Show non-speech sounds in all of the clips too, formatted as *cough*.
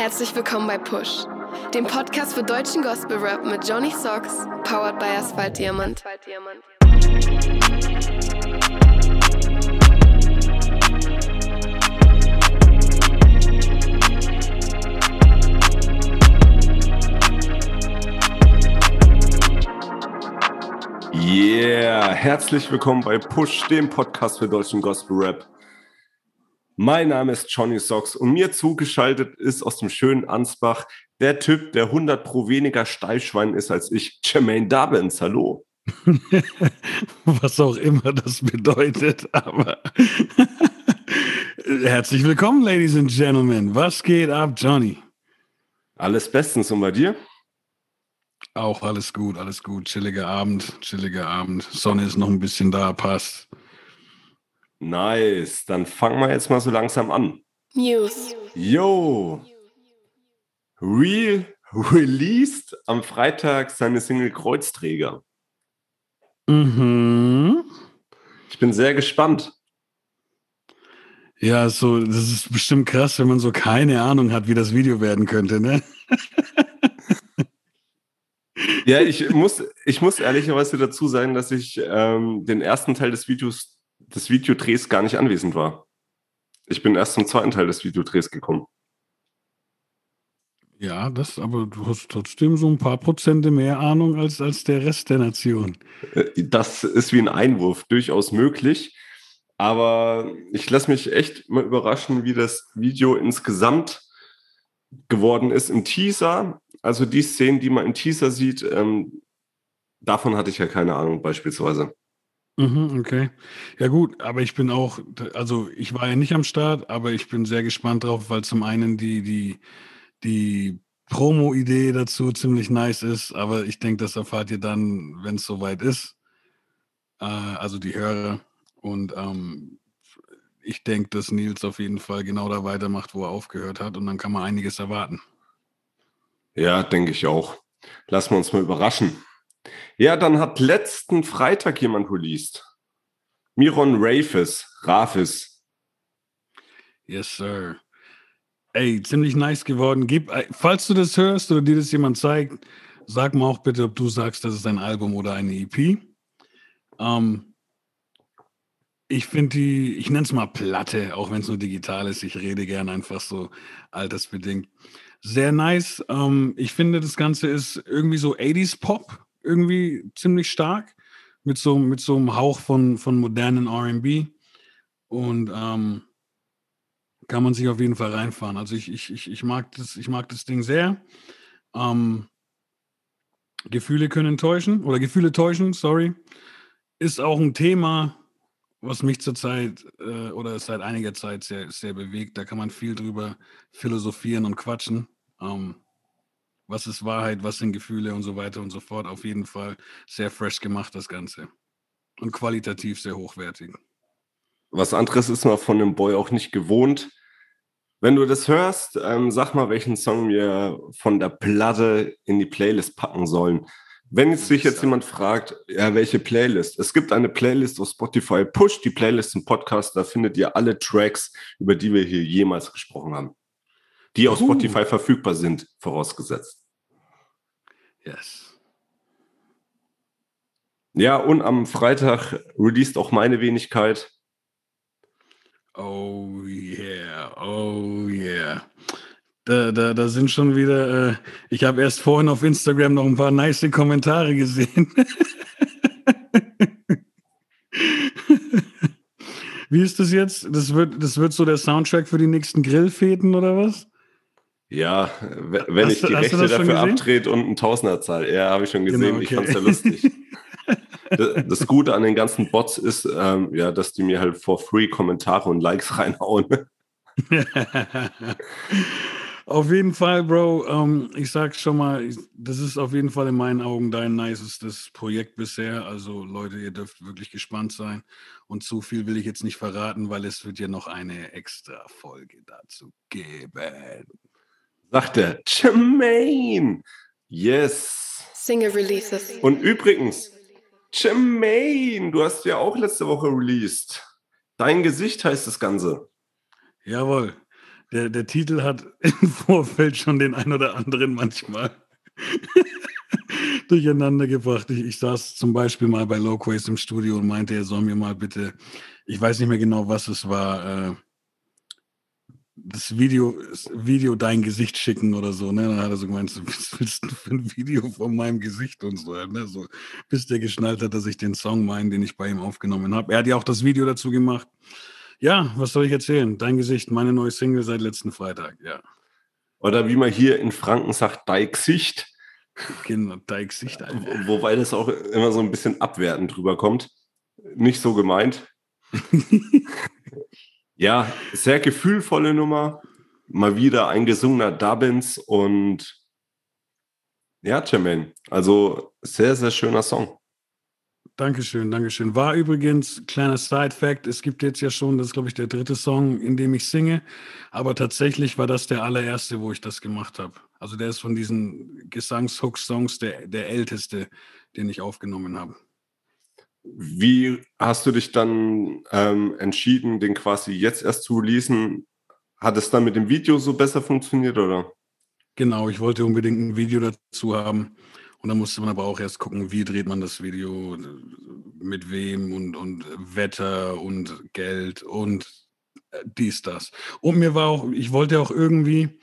Herzlich willkommen bei Push, dem Podcast für deutschen Gospel Rap mit Johnny Socks, powered by Asphalt Diamant. Yeah, herzlich willkommen bei Push, dem Podcast für deutschen Gospel Rap. Mein Name ist Johnny Socks und mir zugeschaltet ist aus dem schönen Ansbach der Typ, der 100 pro weniger Steilschwein ist als ich, Jermaine Dubbins. Hallo. *laughs* Was auch immer das bedeutet, aber *laughs* herzlich willkommen, Ladies and Gentlemen. Was geht ab, Johnny? Alles bestens und bei dir? Auch alles gut, alles gut. Chilliger Abend, chilliger Abend. Sonne ist noch ein bisschen da, passt. Nice. Dann fangen wir jetzt mal so langsam an. News. Yo. Real released am Freitag seine Single Kreuzträger. Mhm. Ich bin sehr gespannt. Ja, so, das ist bestimmt krass, wenn man so keine Ahnung hat, wie das Video werden könnte, ne? Ja, ich muss, ich muss ehrlicherweise dazu sagen, dass ich ähm, den ersten Teil des Videos, des Videodrehs gar nicht anwesend war. Ich bin erst zum zweiten Teil des Videodrehs gekommen. Ja, das, aber du hast trotzdem so ein paar Prozente mehr Ahnung als, als der Rest der Nation. Äh, Das ist wie ein Einwurf, durchaus möglich. Aber ich lasse mich echt mal überraschen, wie das Video insgesamt geworden ist im Teaser. Also die Szenen, die man im Teaser sieht, ähm, davon hatte ich ja keine Ahnung beispielsweise. Mhm, okay. Ja gut, aber ich bin auch, also ich war ja nicht am Start, aber ich bin sehr gespannt drauf, weil zum einen die, die, die Promo-Idee dazu ziemlich nice ist, aber ich denke, das erfahrt ihr dann, wenn es soweit ist. Äh, also die Hörer. Und ähm, ich denke, dass Nils auf jeden Fall genau da weitermacht, wo er aufgehört hat und dann kann man einiges erwarten. Ja, denke ich auch. Lassen wir uns mal überraschen. Ja, dann hat letzten Freitag jemand released. Miron Rafis, Rafis. Yes, sir. Ey, ziemlich nice geworden. Gib, äh, falls du das hörst oder dir das jemand zeigt, sag mal auch bitte, ob du sagst, das ist ein Album oder eine EP. Ähm, ich finde die, ich nenne es mal Platte, auch wenn es nur digital ist. Ich rede gern einfach so altersbedingt. Sehr nice. Ähm, ich finde, das Ganze ist irgendwie so 80s Pop, irgendwie ziemlich stark, mit so, mit so einem Hauch von, von modernen RB. Und ähm, kann man sich auf jeden Fall reinfahren. Also ich, ich, ich, ich, mag, das, ich mag das Ding sehr. Ähm, Gefühle können täuschen oder Gefühle täuschen, sorry. Ist auch ein Thema, was mich zurzeit äh, oder seit einiger Zeit sehr, sehr bewegt. Da kann man viel drüber philosophieren und quatschen. Ähm, was ist Wahrheit, was sind Gefühle und so weiter und so fort. Auf jeden Fall sehr fresh gemacht, das Ganze. Und qualitativ sehr hochwertig. Was anderes ist man von dem Boy auch nicht gewohnt. Wenn du das hörst, ähm, sag mal, welchen Song wir von der Platte in die Playlist packen sollen. Wenn jetzt sich jetzt jemand fragt, ja, welche Playlist? Es gibt eine Playlist auf Spotify. Push die Playlist im Podcast, da findet ihr alle Tracks, über die wir hier jemals gesprochen haben. Die auf Uh. Spotify verfügbar sind, vorausgesetzt. Yes. Ja, und am Freitag released auch meine Wenigkeit. Oh yeah, oh yeah. Da, da, da sind schon wieder, äh, ich habe erst vorhin auf Instagram noch ein paar nice Kommentare gesehen. *laughs* Wie ist das jetzt? Das wird, das wird so der Soundtrack für die nächsten Grillfäden oder was? Ja, wenn Hast ich die du Rechte dafür abtrete und einen Tausender zahle. Ja, habe ich schon gesehen. Genau, Ich okay. fand's ja lustig. *laughs* das, Gute an den ganzen Bots ist, ähm, ja, dass die mir halt for free Kommentare und Likes *laughs* reinhauen. *laughs* auf jeden Fall, Bro. Ähm, ich sag schon mal, ich- das ist auf jeden Fall in meinen Augen dein nicestes Projekt bisher. Also Leute, ihr dürft wirklich gespannt sein. Und zu viel will ich jetzt nicht verraten, weil es wird ja noch eine extra Folge dazu geben. Sagt er, Jermaine. Yes. Single Releases. Und übrigens, Jermaine, du hast ja auch letzte Woche released. Dein Gesicht heißt das Ganze. Jawohl. Der, der Titel hat *laughs* im Vorfeld schon den ein oder anderen manchmal *laughs* durcheinander gebracht. Ich, ich, saß zum Beispiel mal bei Loquays im Studio und meinte, er soll mir mal bitte, ich weiß nicht mehr genau, was es war, äh, das Video, das Video dein Gesicht schicken oder so, ne? Dann hat er so gemeint, was willst du für ein Video von meinem Gesicht und so, ne? So, bis der geschnallt hat, dass ich den Song meine, den ich bei ihm aufgenommen habe. Er hat ja auch das Video dazu gemacht. Ja, was soll ich erzählen? Dein Gesicht, meine neue Single seit letzten Freitag, ja. Oder wie man hier in Franken sagt, dein Gesicht. Genau, dein Gesicht. Alter. Wobei das auch immer so ein bisschen abwertend drüber kommt. Nicht so gemeint. *laughs* ja, sehr gefühlvolle Nummer. Mal wieder ein gesungener Dubbins und ja, Jermaine. Also sehr, sehr schöner Song. Dankeschön, Dankeschön. War übrigens, kleiner Side-Fact, es gibt jetzt ja schon, das ist glaube ich der dritte Song, in dem ich singe, aber tatsächlich war das der allererste, wo ich das gemacht habe. Also der ist von diesen Gesangshook-Songs der, der älteste, den ich aufgenommen habe. Wie hast du dich dann ähm, entschieden, den quasi jetzt erst zu releasen? Hat es dann mit dem Video so besser funktioniert oder? Genau, ich wollte unbedingt ein Video dazu haben. Und dann musste man aber auch erst gucken, wie dreht man das Video, mit wem und, und Wetter und Geld und äh, dies, das. Und mir war auch, ich wollte auch irgendwie,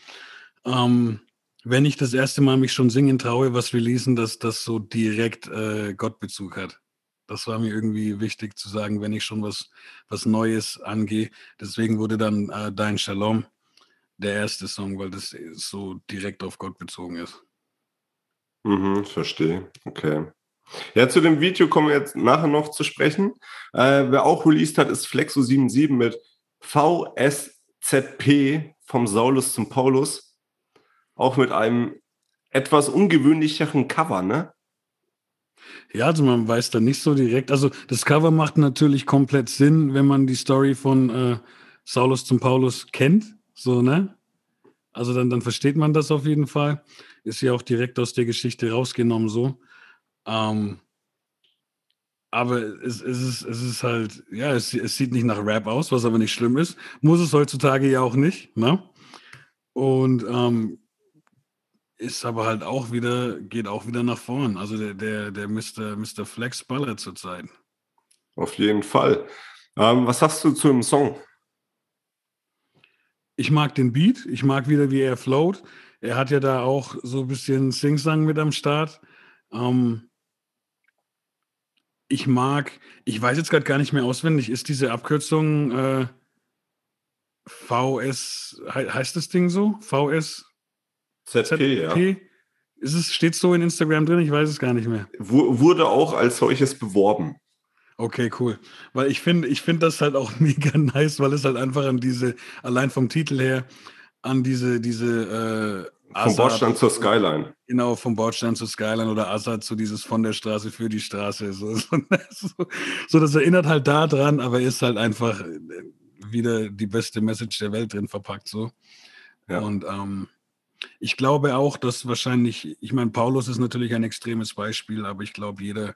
ähm, wenn ich das erste Mal mich schon singen traue, was wir lesen, dass das so direkt äh, Gottbezug hat. Das war mir irgendwie wichtig zu sagen, wenn ich schon was, was Neues angehe. Deswegen wurde dann äh, Dein Shalom der erste Song, weil das so direkt auf Gott bezogen ist. Mhm, verstehe. Okay. Ja, zu dem Video kommen wir jetzt nachher noch zu sprechen. Äh, wer auch released hat, ist Flexo77 mit VSZP vom Saulus zum Paulus. Auch mit einem etwas ungewöhnlicheren Cover, ne? Ja, also man weiß da nicht so direkt. Also das Cover macht natürlich komplett Sinn, wenn man die Story von äh, Saulus zum Paulus kennt. So, ne? Also dann, dann versteht man das auf jeden Fall ist ja auch direkt aus der Geschichte rausgenommen so. Ähm, aber es, es, ist, es ist halt, ja, es, es sieht nicht nach Rap aus, was aber nicht schlimm ist. Muss es heutzutage ja auch nicht. Ne? Und ähm, ist aber halt auch wieder, geht auch wieder nach vorn. Also der, der, der Mr. Mr. Flex ballert zurzeit. Auf jeden Fall. Ähm, was sagst du zu dem Song? Ich mag den Beat, ich mag wieder, wie er float. Er hat ja da auch so ein bisschen Singsang mit am Start. Ähm, ich mag, ich weiß jetzt gerade gar nicht mehr auswendig, ist diese Abkürzung äh, VS, he, heißt das Ding so? VS? ZP, ja. Ist es, steht so in Instagram drin? Ich weiß es gar nicht mehr. Wurde auch als solches beworben. Okay, cool. Weil ich finde, ich finde das halt auch *laughs* mega nice, weil es halt einfach an diese, allein vom Titel her, an diese, diese äh, Vom Bordstand zur Skyline. Genau, vom Bordstand zur Skyline oder Assad zu dieses von der Straße für die Straße. *laughs* So, so, so, das erinnert halt da dran, aber ist halt einfach äh, wieder die beste Message der Welt drin verpackt. So. Ja. Und ähm, ich glaube auch, dass wahrscheinlich, ich meine, Paulus ist natürlich ein extremes Beispiel, aber ich glaube, jeder,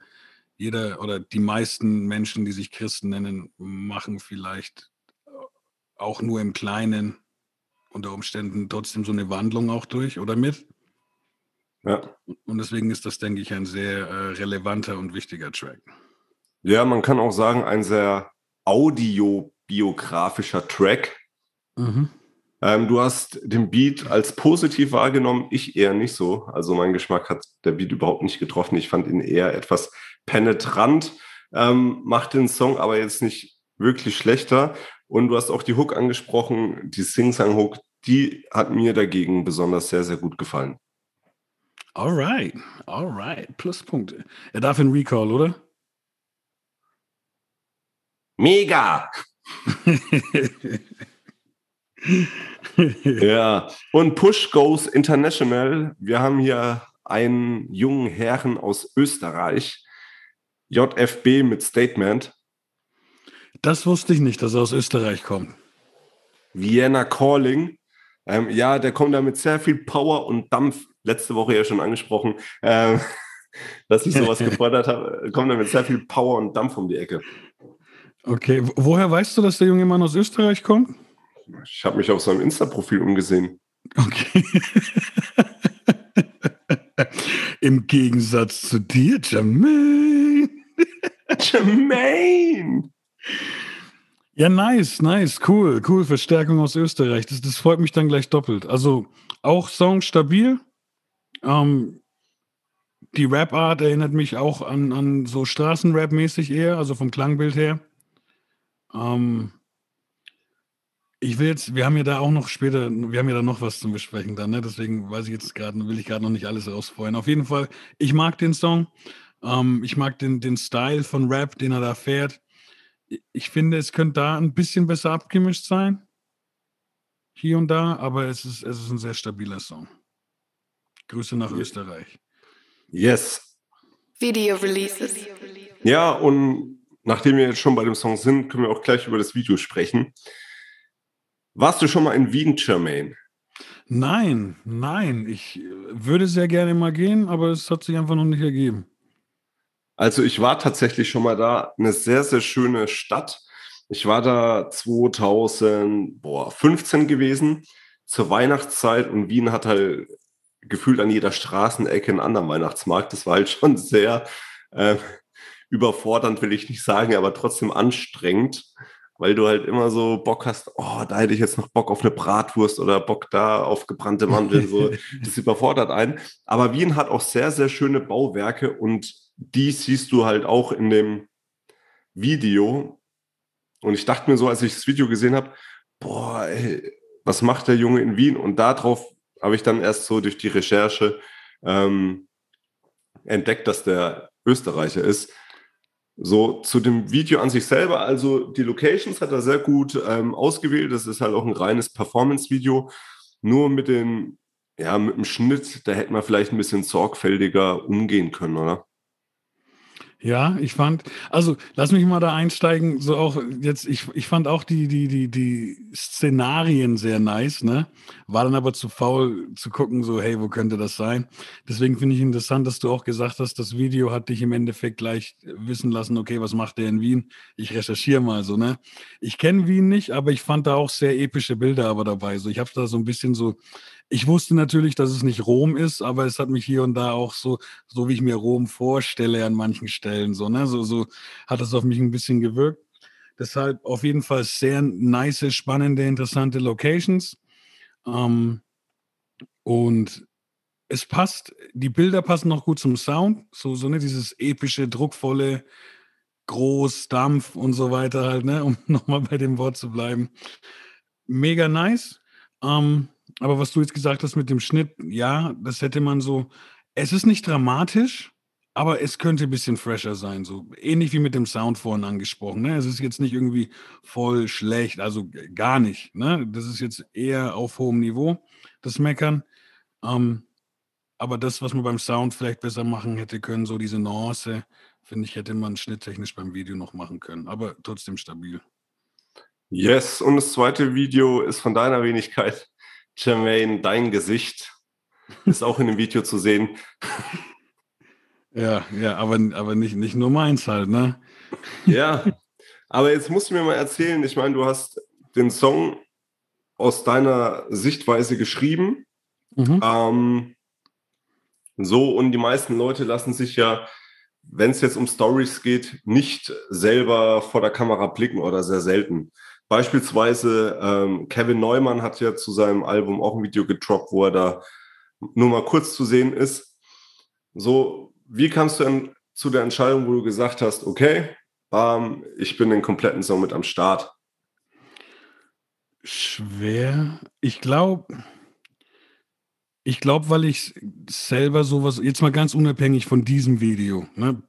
jeder oder die meisten Menschen, die sich Christen nennen, machen vielleicht auch nur im Kleinen unter Umständen trotzdem so eine Wandlung auch durch oder mit. Ja. Und deswegen ist das, denke ich, ein sehr äh, relevanter und wichtiger Track. Ja, man kann auch sagen, ein sehr audiobiografischer Track. Mhm. Ähm, du hast den Beat als positiv wahrgenommen, ich eher nicht so. Also mein Geschmack hat der Beat überhaupt nicht getroffen. Ich fand ihn eher etwas penetrant, ähm, macht den Song aber jetzt nicht wirklich schlechter. Und du hast auch die Hook angesprochen, die Sing-Sang-Hook, die hat mir dagegen besonders sehr, sehr gut gefallen. Alright, alright, Pluspunkte. Er darf in Recall, oder? Mega! *laughs* *laughs* ja, und Push Goes International. Wir haben hier einen jungen Herren aus Österreich, JFB mit Statement. Das wusste ich nicht, dass er aus Österreich kommt. Vienna Calling. Ähm, ja, der kommt da mit sehr viel Power und Dampf. Letzte Woche ja schon angesprochen, ähm, *laughs* dass ich sowas *laughs* gefordert habe. Kommt da mit sehr viel Power und Dampf um die Ecke. Okay, woher weißt du, dass der junge Mann aus Österreich kommt? Ich habe mich auf seinem Insta-Profil umgesehen. Okay. *laughs* Im Gegensatz zu dir, Jermaine. *laughs* Jermaine! Ja, nice, nice, cool, cool. Verstärkung aus Österreich. Das, das freut mich dann gleich doppelt. Also auch Song stabil. Ähm, die Rap-Art erinnert mich auch an, an so Straßenrap-mäßig eher, also vom Klangbild her. Ähm, ich will jetzt, wir haben ja da auch noch später, wir haben ja da noch was zum Besprechen dann, ne? deswegen weiß ich jetzt gerade, will ich gerade noch nicht alles rausfeuern. Auf jeden Fall, ich mag den Song. Ähm, ich mag den, den Style von Rap, den er da fährt. Ich finde, es könnte da ein bisschen besser abgemischt sein. Hier und da, aber es ist, es ist ein sehr stabiler Song. Grüße nach Österreich. Yes. Video Releases. Ja, und nachdem wir jetzt schon bei dem Song sind, können wir auch gleich über das Video sprechen. Warst du schon mal in Wien, Jermaine? Nein, nein. Ich äh, würde sehr gerne mal gehen, aber es hat sich einfach noch nicht ergeben. Also ich war tatsächlich schon mal da. Eine sehr, sehr schöne Stadt. Ich war da 2015 gewesen, zur Weihnachtszeit und Wien hat halt gefühlt an jeder Straßenecke einen anderen Weihnachtsmarkt. Das war halt *laughs* schon sehr äh, überfordernd, will ich nicht sagen, aber trotzdem anstrengend, weil du halt immer so Bock hast, oh, da hätte ich jetzt noch Bock auf eine Bratwurst oder Bock da auf gebrannte Mandeln. So, *laughs* das überfordert einen. Aber Wien hat auch sehr, sehr schöne Bauwerke und die siehst du halt auch in dem Video. Und ich dachte mir so, als ich das Video gesehen habe, boah, ey, was macht der Junge in Wien? Und darauf habe ich dann erst so durch die Recherche ähm, entdeckt, dass der Österreicher ist. So zu dem Video an sich selber, also die Locations hat er sehr gut ähm, ausgewählt. Das ist halt auch ein reines Performance-Video. Nur mit den, ja, mit dem Schnitt, da hätte man vielleicht ein bisschen sorgfältiger umgehen können, oder? Ja, ich fand, also lass mich mal da einsteigen, so auch jetzt, ich, ich fand auch die, die, die, die Szenarien sehr nice, ne? War dann aber zu faul zu gucken, so, hey, wo könnte das sein? Deswegen finde ich interessant, dass du auch gesagt hast, das Video hat dich im Endeffekt gleich wissen lassen, okay, was macht der in Wien? Ich recherchiere mal so, ne? Ich kenne Wien nicht, aber ich fand da auch sehr epische Bilder aber dabei. So, ich habe da so ein bisschen so ich wusste natürlich, dass es nicht Rom ist, aber es hat mich hier und da auch so, so wie ich mir Rom vorstelle an manchen Stellen, so, ne, so, so hat es auf mich ein bisschen gewirkt. Deshalb auf jeden Fall sehr nice, spannende, interessante Locations. Ähm, und es passt, die Bilder passen noch gut zum Sound, so, so ne, dieses epische, druckvolle, groß, Dampf und so weiter halt, ne, *laughs* um nochmal bei dem Wort zu bleiben. Mega nice. Ähm, aber was du jetzt gesagt hast mit dem Schnitt, ja, das hätte man so. Es ist nicht dramatisch, aber es könnte ein bisschen fresher sein. So ähnlich wie mit dem Sound vorhin angesprochen. Ne? Es ist jetzt nicht irgendwie voll schlecht, also gar nicht. Ne? Das ist jetzt eher auf hohem Niveau, das Meckern. Ähm, aber das, was man beim Sound vielleicht besser machen hätte können, so diese Nuance, finde ich, hätte man schnitttechnisch beim Video noch machen können. Aber trotzdem stabil. Yes, und das zweite Video ist von deiner Wenigkeit. Jermaine, dein Gesicht ist auch in dem Video zu sehen. Ja, ja, aber, aber nicht, nicht nur meins halt, ne? Ja, aber jetzt musst du mir mal erzählen, ich meine, du hast den Song aus deiner Sichtweise geschrieben. Mhm. Ähm, so, und die meisten Leute lassen sich ja, wenn es jetzt um Stories geht, nicht selber vor der Kamera blicken oder sehr selten. Beispielsweise ähm, Kevin Neumann hat ja zu seinem Album auch ein Video getroppt, wo er da nur mal kurz zu sehen ist. So, wie kamst du denn zu der Entscheidung, wo du gesagt hast, okay, ähm, ich bin den kompletten Song mit am Start? Schwer. Ich glaube, ich glaube, weil ich selber sowas, jetzt mal ganz unabhängig von diesem Video, ne,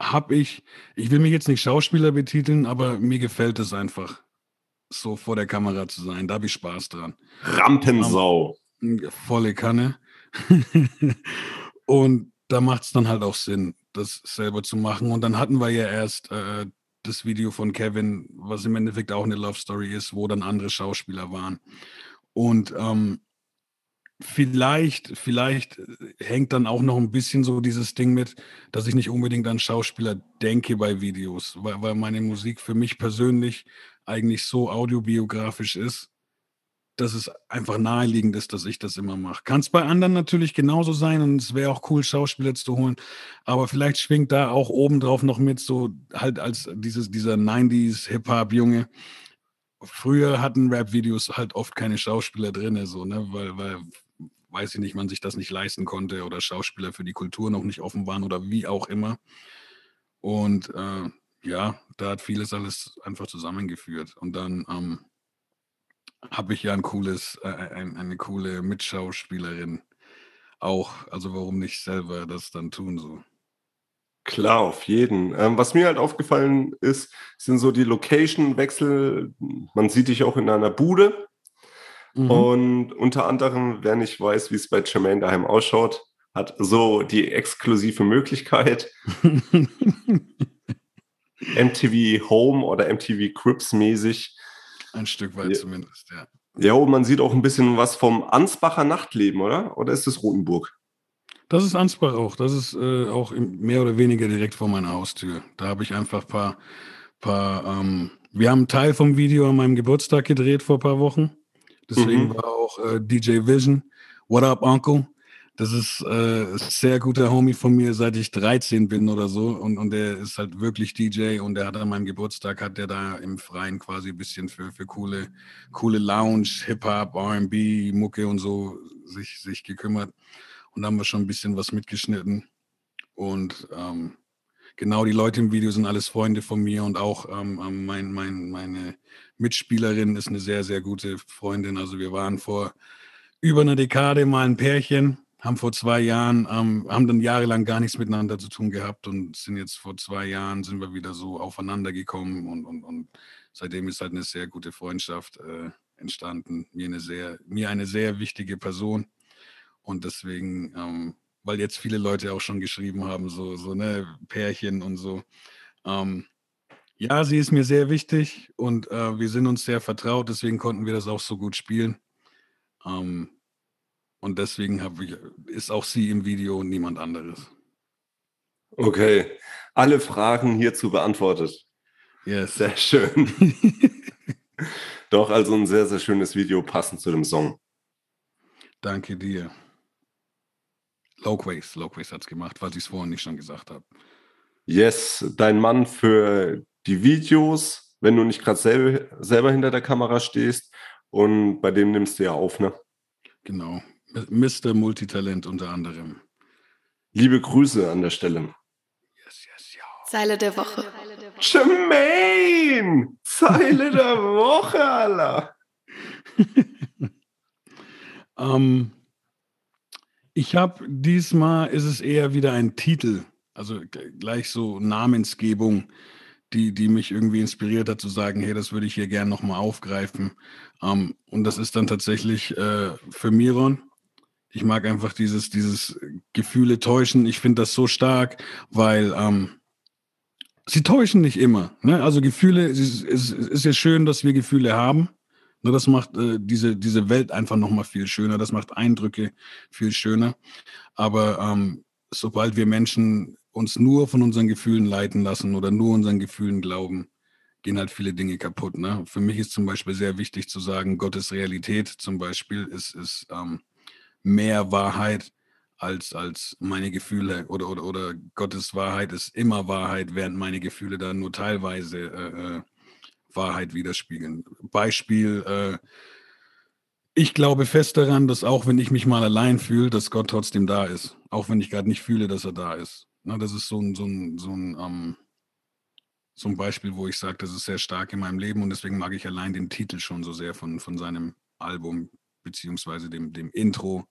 habe ich, ich will mich jetzt nicht Schauspieler betiteln, aber mir gefällt es einfach, so vor der Kamera zu sein. Da habe ich Spaß dran. Rampensau. Volle Kanne. *laughs* und da macht es dann halt auch Sinn, das selber zu machen. Und dann hatten wir ja erst äh, das Video von Kevin, was im Endeffekt auch eine Love Story ist, wo dann andere Schauspieler waren. Und ähm, vielleicht, vielleicht hängt dann auch noch ein bisschen so dieses Ding mit, dass ich nicht unbedingt an Schauspieler denke bei Videos, weil, weil meine Musik für mich persönlich eigentlich so audiobiografisch ist, dass es einfach naheliegend ist, dass ich das immer mache. Kann es bei anderen natürlich genauso sein und es wäre auch cool, Schauspieler zu holen, aber vielleicht schwingt da auch obendrauf noch mit so halt als dieses, dieser 90s Hip-Hop-Junge. Früher hatten Rap-Videos halt oft keine Schauspieler drin, so, ne, weil, weil, weiß ich nicht, man sich das nicht leisten konnte oder Schauspieler für die Kultur noch nicht offen waren oder wie auch immer. Und äh, ja, da hat vieles alles einfach zusammengeführt. Und dann ähm, habe ich ja ein cooles, äh, ein, eine coole Mitschauspielerin auch. Also warum nicht selber das dann tun so? Klar, auf jeden. Ähm, was mir halt aufgefallen ist, sind so die Location-Wechsel. Man sieht dich auch in einer Bude. Mhm. Und unter anderem, wer nicht weiß, wie es bei Jermaine daheim ausschaut, hat so die exklusive Möglichkeit, *laughs* MTV Home oder MTV Crips mäßig ein Stück weit ja. zumindest, ja. Ja, und man sieht auch ein bisschen was vom Ansbacher Nachtleben, oder? Oder ist es Rotenburg? Das ist Ansbach auch. Das ist äh, auch mehr oder weniger direkt vor meiner Haustür. Da habe ich einfach ein paar, paar ähm, wir haben einen Teil vom Video an meinem Geburtstag gedreht vor ein paar Wochen. Deswegen mhm. war auch äh, DJ Vision, What Up Uncle, das ist äh, ein sehr guter Homie von mir, seit ich 13 bin oder so. Und, und der ist halt wirklich DJ und der hat an meinem Geburtstag, hat der da im Freien quasi ein bisschen für, für coole, coole Lounge, Hip-Hop, RB, Mucke und so sich, sich gekümmert. Und da haben wir schon ein bisschen was mitgeschnitten. Und ähm, genau, die Leute im Video sind alles Freunde von mir und auch ähm, ähm mein, mein, meine Mitspielerin ist eine sehr, sehr gute Freundin. Also wir waren vor über einer Dekade mal ein Pärchen haben vor zwei Jahren, ähm, haben dann jahrelang gar nichts miteinander zu tun gehabt und sind jetzt vor zwei Jahren, sind wir wieder so aufeinander gekommen und, und, und seitdem ist halt eine sehr gute Freundschaft äh, entstanden. Mir eine, sehr, mir eine sehr wichtige Person und deswegen, ähm, weil jetzt viele Leute auch schon geschrieben haben, so, so ne, Pärchen und so. Ähm, ja, sie ist mir sehr wichtig und äh, wir sind uns sehr vertraut, deswegen konnten wir das auch so gut spielen. Ähm, und deswegen ich, ist auch sie im Video und niemand anderes. Okay. Alle Fragen hierzu beantwortet. Yes. Sehr schön. *laughs* Doch, also ein sehr, sehr schönes Video passend zu dem Song. Danke dir. Loquace, Loquace hat es gemacht, weil ich es vorhin nicht schon gesagt habe. Yes, dein Mann für die Videos, wenn du nicht gerade selber, selber hinter der Kamera stehst und bei dem nimmst du ja auf, ne? Genau, Mr. Multitalent unter anderem. Liebe Grüße an der Stelle. Yes, yes, ja. Zeile der Woche. Jermaine! Zeile der Woche, Alter! um, *laughs* ähm, ich habe diesmal ist es eher wieder ein Titel, also gleich so Namensgebung, die, die mich irgendwie inspiriert hat zu sagen, hey, das würde ich hier gerne nochmal aufgreifen. Um, ähm, und das ist dann tatsächlich äh, für Miron ich mag einfach dieses, dieses Gefühle täuschen. Ich finde das so stark, weil ähm, sie täuschen nicht immer. Ne? Also Gefühle, es ist, es ist ja schön, dass wir Gefühle haben. Nur das macht äh, diese, diese Welt einfach nochmal viel schöner. Das macht Eindrücke viel schöner. Aber ähm, sobald wir Menschen uns nur von unseren Gefühlen leiten lassen oder nur unseren Gefühlen glauben, gehen halt viele Dinge kaputt. Ne? Für mich ist zum Beispiel sehr wichtig zu sagen, Gottes Realität zum Beispiel ist, ist ähm, mehr Wahrheit als, als meine Gefühle oder, oder, oder Gottes Wahrheit ist immer Wahrheit, während meine Gefühle dann nur teilweise äh, äh Wahrheit widerspiegeln. Beispiel, äh, ich glaube fest daran, dass auch wenn ich mich mal allein fühle, dass Gott trotzdem da ist. Auch wenn ich gerade nicht fühle, dass er da ist. Na, das ist so ein, so ein, so ein, ähm, so Beispiel, wo ich sage, das ist sehr stark in meinem Leben und deswegen mag ich allein den Titel schon so sehr von, von seinem Album, beziehungsweise dem, dem Intro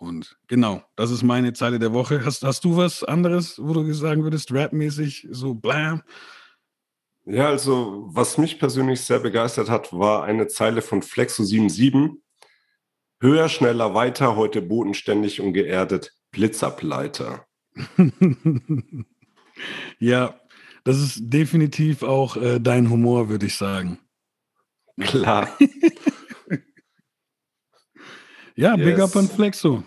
und genau, das ist meine Zeile der Woche. Hast, hast du was anderes, wo du sagen würdest, rapmäßig, so blam? Ja, also was mich persönlich sehr begeistert hat, war eine Zeile von Flexo 77. Höher, schneller, weiter, heute bodenständig und geerdet, Blitzableiter. *laughs* ja, das ist definitiv auch äh, dein Humor, würde ich sagen. Klar. *laughs* Ja, Yes. big up an Flexo.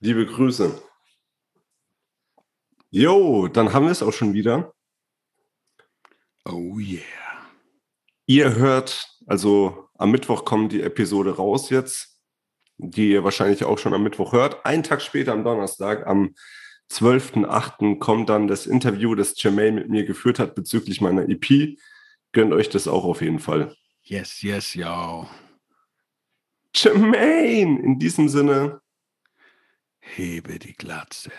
Liebe Grüße. Jo, dann haben wir es auch schon wieder. Oh yeah. Ihr hört, also am Mittwoch kommt die Episode raus jetzt, die ihr wahrscheinlich auch schon am Mittwoch hört. Einen Tag später am Donnerstag, am 12.08. kommt dann das Interview, das Jermaine mit mir geführt hat bezüglich meiner EP. Gönnt euch das auch auf jeden Fall. Yes, yes, yo. Jermaine, in diesem Sinne, Hebe die Glatze.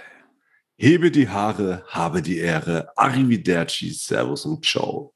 Hebe die Haare, habe die Ehre. Arrivederci, Servus und Ciao.